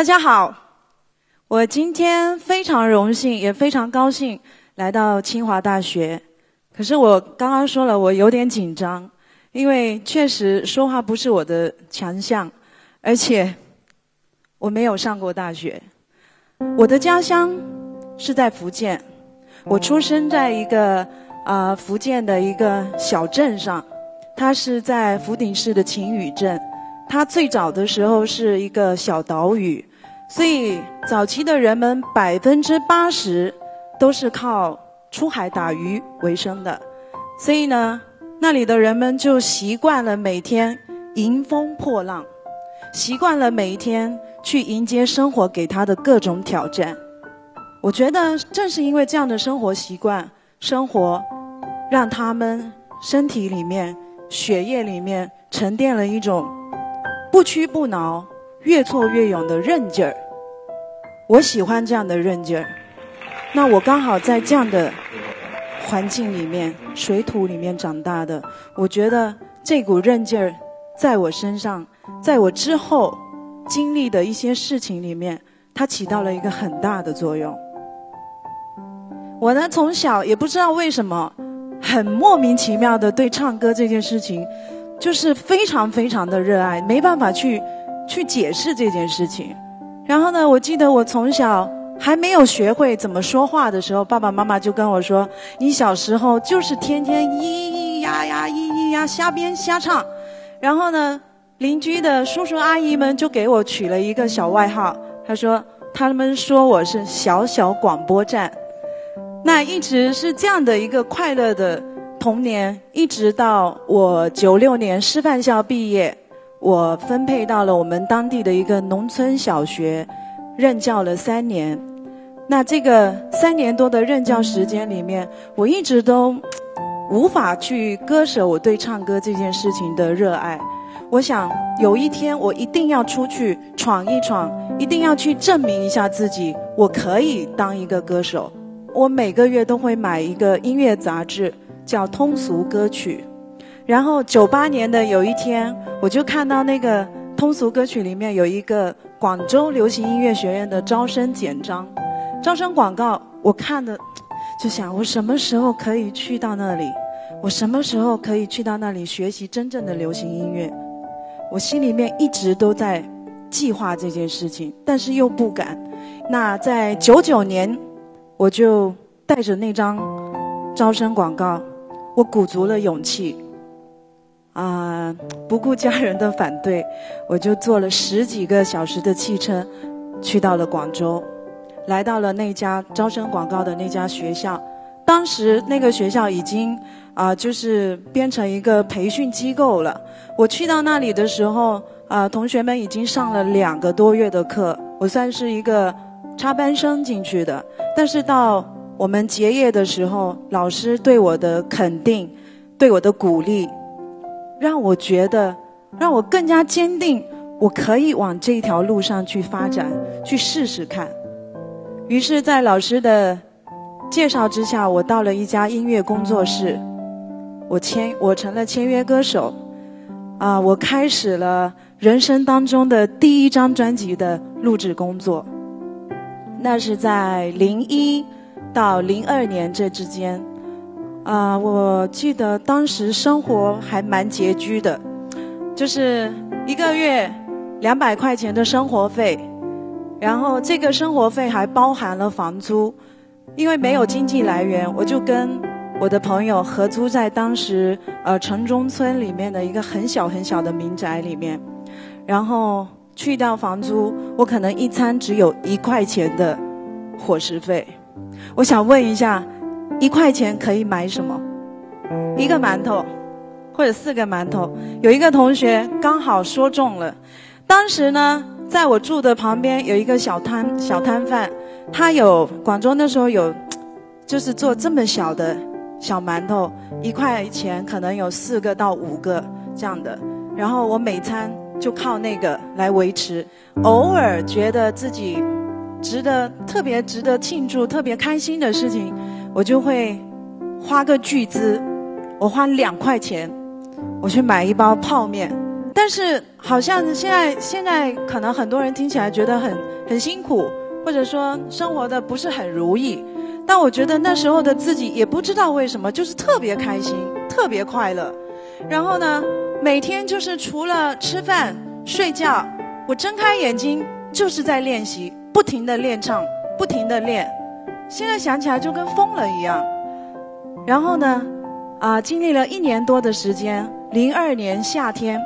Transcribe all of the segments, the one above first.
大家好，我今天非常荣幸，也非常高兴来到清华大学。可是我刚刚说了，我有点紧张，因为确实说话不是我的强项，而且我没有上过大学。我的家乡是在福建，我出生在一个啊福建的一个小镇上，它是在福鼎市的晴雨镇。它最早的时候是一个小岛屿，所以早期的人们百分之八十都是靠出海打鱼为生的，所以呢，那里的人们就习惯了每天迎风破浪，习惯了每一天去迎接生活给他的各种挑战。我觉得正是因为这样的生活习惯，生活让他们身体里面、血液里面沉淀了一种。不屈不挠、越挫越勇的韧劲儿，我喜欢这样的韧劲儿。那我刚好在这样的环境里面、水土里面长大的，我觉得这股韧劲儿在我身上，在我之后经历的一些事情里面，它起到了一个很大的作用。我呢，从小也不知道为什么，很莫名其妙的对唱歌这件事情。就是非常非常的热爱，没办法去去解释这件事情。然后呢，我记得我从小还没有学会怎么说话的时候，爸爸妈妈就跟我说：“你小时候就是天天咿咿呀呀、咿咿呀瞎编瞎唱。”然后呢，邻居的叔叔阿姨们就给我取了一个小外号，他说：“他们说我是小小广播站。”那一直是这样的一个快乐的。童年一直到我九六年师范校毕业，我分配到了我们当地的一个农村小学，任教了三年。那这个三年多的任教时间里面，我一直都无法去割舍我对唱歌这件事情的热爱。我想有一天我一定要出去闯一闯，一定要去证明一下自己，我可以当一个歌手。我每个月都会买一个音乐杂志。叫通俗歌曲，然后九八年的有一天，我就看到那个通俗歌曲里面有一个广州流行音乐学院的招生简章，招生广告，我看的就想我什么时候可以去到那里？我什么时候可以去到那里学习真正的流行音乐？我心里面一直都在计划这件事情，但是又不敢。那在九九年，我就带着那张招生广告。我鼓足了勇气，啊，不顾家人的反对，我就坐了十几个小时的汽车，去到了广州，来到了那家招生广告的那家学校。当时那个学校已经啊，就是变成一个培训机构了。我去到那里的时候，啊，同学们已经上了两个多月的课，我算是一个插班生进去的。但是到我们结业的时候，老师对我的肯定，对我的鼓励，让我觉得，让我更加坚定，我可以往这条路上去发展，去试试看。于是，在老师的介绍之下，我到了一家音乐工作室，我签，我成了签约歌手，啊，我开始了人生当中的第一张专辑的录制工作。那是在零一。到零二年这之间，啊，我记得当时生活还蛮拮据的，就是一个月两百块钱的生活费，然后这个生活费还包含了房租，因为没有经济来源，我就跟我的朋友合租在当时呃城中村里面的一个很小很小的民宅里面，然后去掉房租，我可能一餐只有一块钱的伙食费。我想问一下，一块钱可以买什么？一个馒头，或者四个馒头。有一个同学刚好说中了。当时呢，在我住的旁边有一个小摊小摊贩，他有广州那时候有，就是做这么小的小馒头，一块钱可能有四个到五个这样的。然后我每餐就靠那个来维持，偶尔觉得自己。值得特别值得庆祝、特别开心的事情，我就会花个巨资，我花两块钱，我去买一包泡面，但是好像现在现在可能很多人听起来觉得很很辛苦，或者说生活的不是很如意。但我觉得那时候的自己也不知道为什么，就是特别开心，特别快乐。然后呢，每天就是除了吃饭、睡觉，我睁开眼睛就是在练习，不停的练唱，不停的练。现在想起来就跟疯了一样。然后呢，啊，经历了一年多的时间，零二年夏天，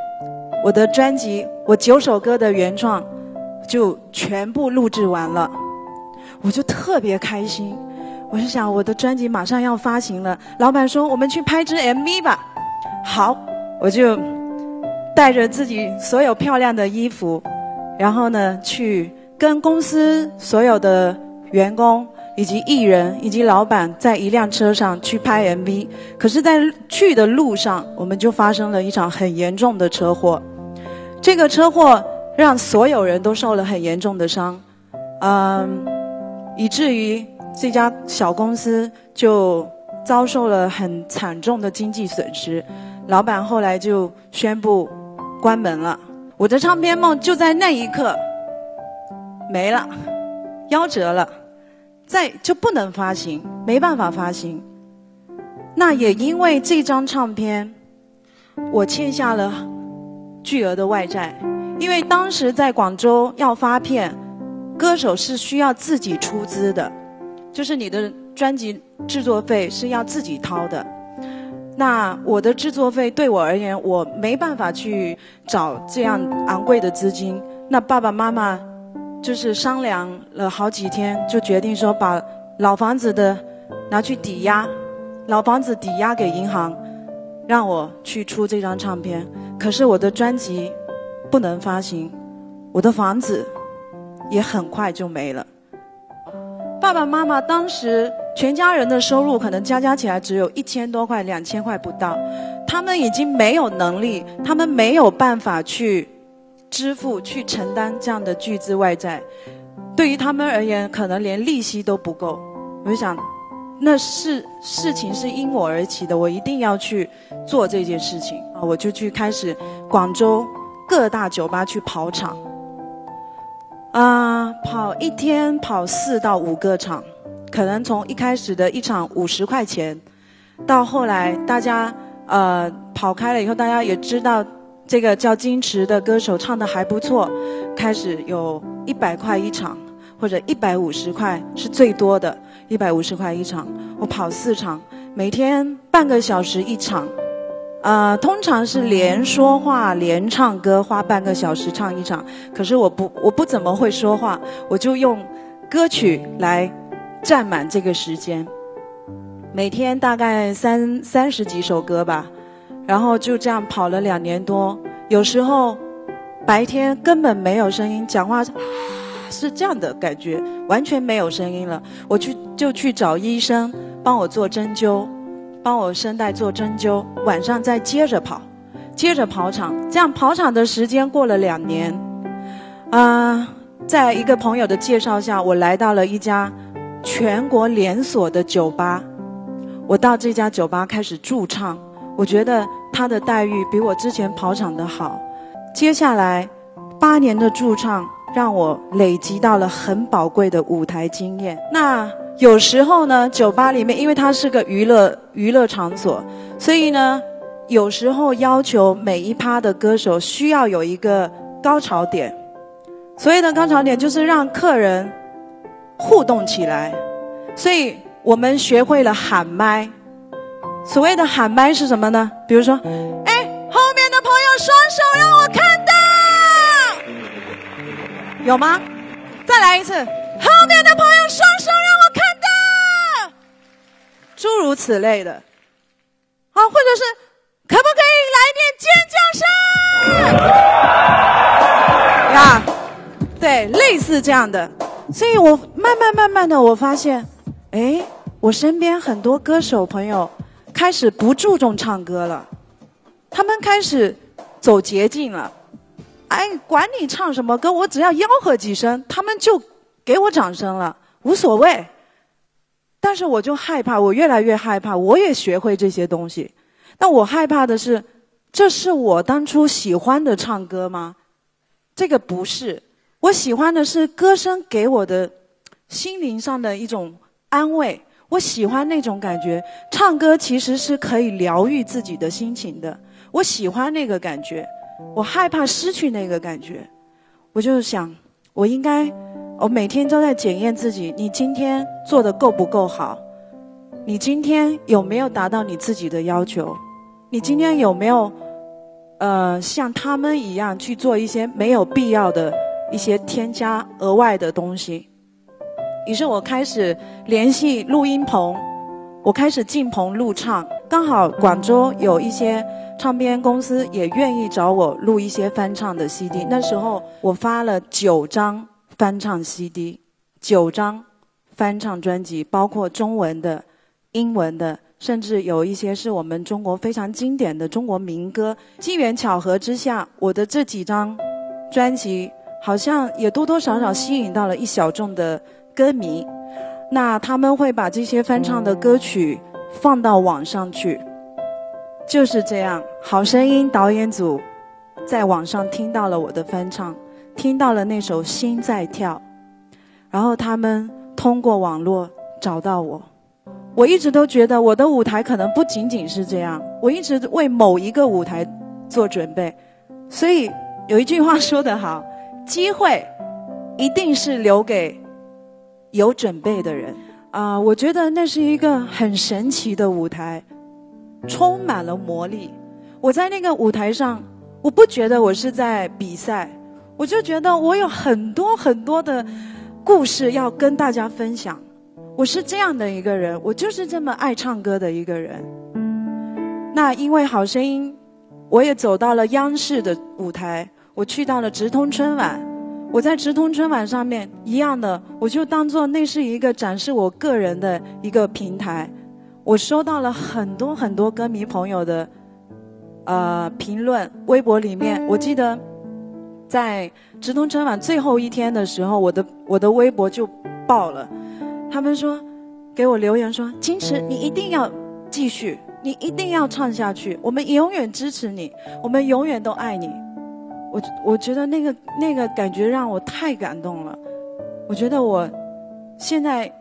我的专辑我九首歌的原创就全部录制完了，我就特别开心。我就想，我的专辑马上要发行了，老板说我们去拍支 MV 吧。好，我就带着自己所有漂亮的衣服，然后呢，去跟公司所有的员工以及艺人以及老板在一辆车上去拍 MV。可是，在去的路上，我们就发生了一场很严重的车祸。这个车祸让所有人都受了很严重的伤，嗯，以至于。这家小公司就遭受了很惨重的经济损失，老板后来就宣布关门了。我的唱片梦就在那一刻没了，夭折了，在就不能发行，没办法发行。那也因为这张唱片，我欠下了巨额的外债，因为当时在广州要发片，歌手是需要自己出资的。就是你的专辑制作费是要自己掏的，那我的制作费对我而言，我没办法去找这样昂贵的资金。那爸爸妈妈就是商量了好几天，就决定说把老房子的拿去抵押，老房子抵押给银行，让我去出这张唱片。可是我的专辑不能发行，我的房子也很快就没了。爸爸妈妈当时全家人的收入可能加加起来只有一千多块、两千块不到，他们已经没有能力，他们没有办法去支付、去承担这样的巨资外债。对于他们而言，可能连利息都不够。我就想，那是事情是因我而起的，我一定要去做这件事情啊！我就去开始广州各大酒吧去跑场。啊，跑一天跑四到五个场，可能从一开始的一场五十块钱，到后来大家呃跑开了以后，大家也知道这个叫金池的歌手唱的还不错，开始有一百块一场或者一百五十块是最多的，一百五十块一场，我跑四场，每天半个小时一场。呃，通常是连说话连唱歌，花半个小时唱一场。可是我不，我不怎么会说话，我就用歌曲来占满这个时间。每天大概三三十几首歌吧，然后就这样跑了两年多。有时候白天根本没有声音，讲话是这样的感觉，完全没有声音了。我去就去找医生帮我做针灸。帮我声带做针灸，晚上再接着跑，接着跑场，这样跑场的时间过了两年，啊，在一个朋友的介绍下，我来到了一家全国连锁的酒吧。我到这家酒吧开始驻唱，我觉得他的待遇比我之前跑场的好。接下来八年的驻唱，让我累积到了很宝贵的舞台经验。那。有时候呢，酒吧里面因为它是个娱乐娱乐场所，所以呢，有时候要求每一趴的歌手需要有一个高潮点。所以呢高潮点就是让客人互动起来，所以我们学会了喊麦。所谓的喊麦是什么呢？比如说，哎，后面的朋友双手让我看到，有吗？再来一次，后面的朋友双手让我看到。诸如此类的，啊，或者是可不可以来点尖叫声？啊，对，类似这样的。所以我慢慢慢慢的，我发现，哎，我身边很多歌手朋友开始不注重唱歌了，他们开始走捷径了。哎，管你唱什么歌，我只要吆喝几声，他们就给我掌声了，无所谓。但是我就害怕，我越来越害怕。我也学会这些东西，但我害怕的是，这是我当初喜欢的唱歌吗？这个不是，我喜欢的是歌声给我的心灵上的一种安慰。我喜欢那种感觉，唱歌其实是可以疗愈自己的心情的。我喜欢那个感觉，我害怕失去那个感觉。我就想，我应该，我每天都在检验自己：你今天做的够不够好？你今天有没有达到你自己的要求？你今天有没有，呃，像他们一样去做一些没有必要的一些添加额外的东西？于是我开始联系录音棚，我开始进棚录唱。刚好广州有一些唱片公司也愿意找我录一些翻唱的 CD。那时候我发了九张翻唱 CD，九张翻唱专辑，包括中文的、英文的，甚至有一些是我们中国非常经典的中国民歌。机缘巧合之下，我的这几张专辑好像也多多少少吸引到了一小众的。歌迷，那他们会把这些翻唱的歌曲放到网上去，就是这样。好声音导演组在网上听到了我的翻唱，听到了那首《心在跳》，然后他们通过网络找到我。我一直都觉得我的舞台可能不仅仅是这样，我一直为某一个舞台做准备。所以有一句话说得好：机会一定是留给。有准备的人啊，我觉得那是一个很神奇的舞台，充满了魔力。我在那个舞台上，我不觉得我是在比赛，我就觉得我有很多很多的故事要跟大家分享。我是这样的一个人，我就是这么爱唱歌的一个人。那因为好声音，我也走到了央视的舞台，我去到了直通春晚。我在直通春晚上面一样的，我就当做那是一个展示我个人的一个平台。我收到了很多很多歌迷朋友的呃评论，微博里面，我记得在直通春晚最后一天的时候，我的我的微博就爆了。他们说给我留言说：“金池，你一定要继续，你一定要唱下去，我们永远支持你，我们永远都爱你。”我我觉得那个那个感觉让我太感动了。我觉得我现在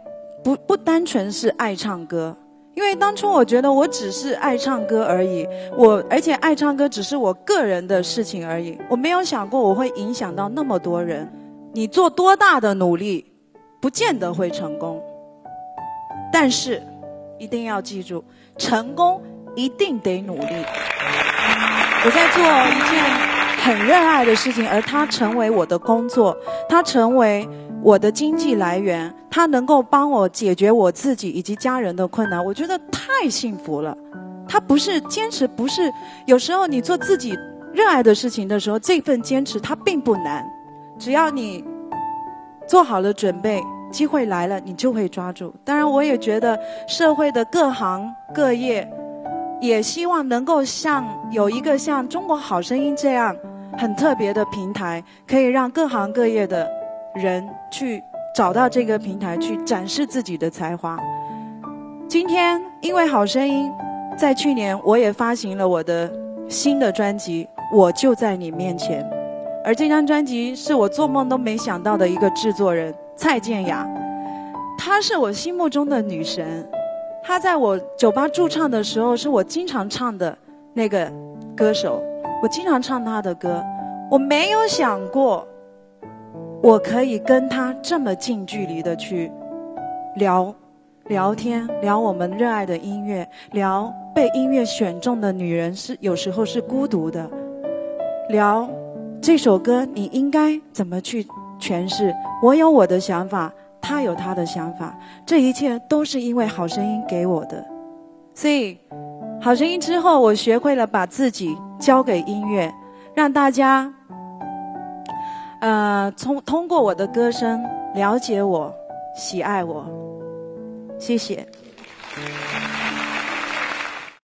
不不单纯是爱唱歌，因为当初我觉得我只是爱唱歌而已。我而且爱唱歌只是我个人的事情而已，我没有想过我会影响到那么多人。你做多大的努力，不见得会成功。但是一定要记住，成功一定得努力。我在做一件。很热爱的事情，而它成为我的工作，它成为我的经济来源，它能够帮我解决我自己以及家人的困难，我觉得太幸福了。它不是坚持，不是有时候你做自己热爱的事情的时候，这份坚持它并不难，只要你做好了准备，机会来了你就会抓住。当然，我也觉得社会的各行各业也希望能够像有一个像《中国好声音》这样。很特别的平台，可以让各行各业的人去找到这个平台，去展示自己的才华。今天，因为好声音，在去年我也发行了我的新的专辑《我就在你面前》，而这张专辑是我做梦都没想到的一个制作人蔡健雅，她是我心目中的女神。她在我酒吧驻唱的时候，是我经常唱的那个歌手。我经常唱他的歌，我没有想过，我可以跟他这么近距离的去聊聊天，聊我们热爱的音乐，聊被音乐选中的女人是有时候是孤独的，聊这首歌你应该怎么去诠释。我有我的想法，他有他的想法，这一切都是因为好声音给我的，所以。好声音之后，我学会了把自己交给音乐，让大家，呃，从通过我的歌声了解我、喜爱我。谢谢。